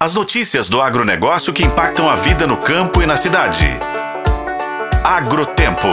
As notícias do agronegócio que impactam a vida no campo e na cidade. Agrotempo.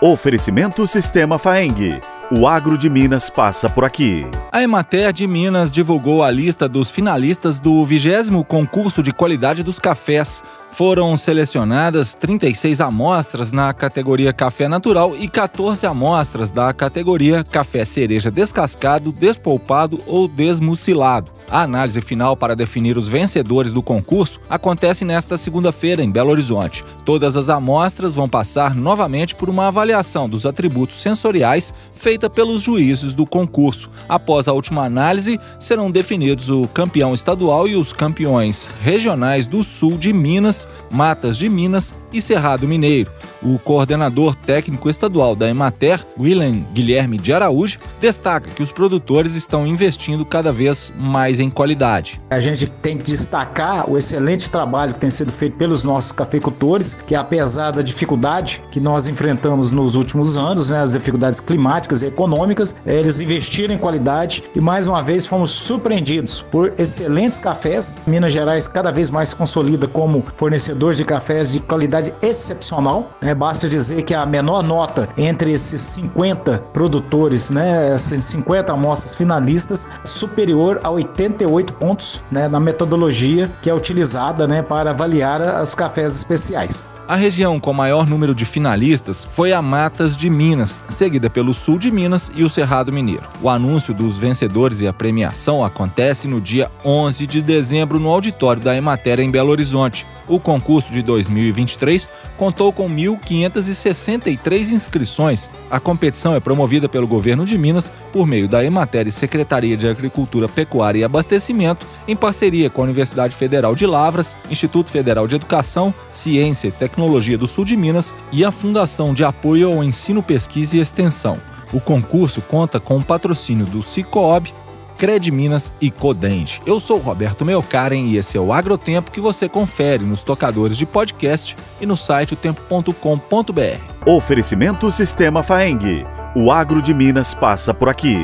Oferecimento Sistema Faeng. O Agro de Minas passa por aqui. A Emater de Minas divulgou a lista dos finalistas do 20 concurso de qualidade dos cafés. Foram selecionadas 36 amostras na categoria café natural e 14 amostras da categoria café cereja descascado, despolpado ou desmucilado. A análise final para definir os vencedores do concurso acontece nesta segunda-feira em Belo Horizonte. Todas as amostras vão passar novamente por uma avaliação dos atributos sensoriais feita pelos juízes do concurso. Após a última análise, serão definidos o campeão estadual e os campeões regionais do sul de Minas, Matas de Minas e Cerrado Mineiro. O coordenador técnico estadual da Emater, William Guilherme de Araújo, destaca que os produtores estão investindo cada vez mais em qualidade. A gente tem que destacar o excelente trabalho que tem sido feito pelos nossos cafeicultores, que apesar da dificuldade que nós enfrentamos nos últimos anos, né, as dificuldades climáticas e econômicas, eles investiram em qualidade e mais uma vez fomos surpreendidos por excelentes cafés. Minas Gerais cada vez mais consolida como fornecedor de cafés de qualidade excepcional. Né? Basta dizer que a menor nota entre esses 50 produtores, né, essas 50 amostras finalistas, superior a 88 pontos né, na metodologia que é utilizada né, para avaliar os cafés especiais. A região com maior número de finalistas foi a Matas de Minas, seguida pelo Sul de Minas e o Cerrado Mineiro. O anúncio dos vencedores e a premiação acontece no dia 11 de dezembro no auditório da Emater em Belo Horizonte. O concurso de 2023 contou com 1.563 inscrições. A competição é promovida pelo governo de Minas por meio da Emater e Secretaria de Agricultura, Pecuária e Abastecimento, em parceria com a Universidade Federal de Lavras, Instituto Federal de Educação, Ciência e Tecnologia do Sul de Minas e a Fundação de Apoio ao Ensino, Pesquisa e Extensão. O concurso conta com o patrocínio do Cicobi, Cred Minas e Codente. Eu sou Roberto Melkaren e esse é o Agrotempo que você confere nos tocadores de podcast e no site otempo.com.br. Oferecimento Sistema Faeng. O Agro de Minas passa por aqui.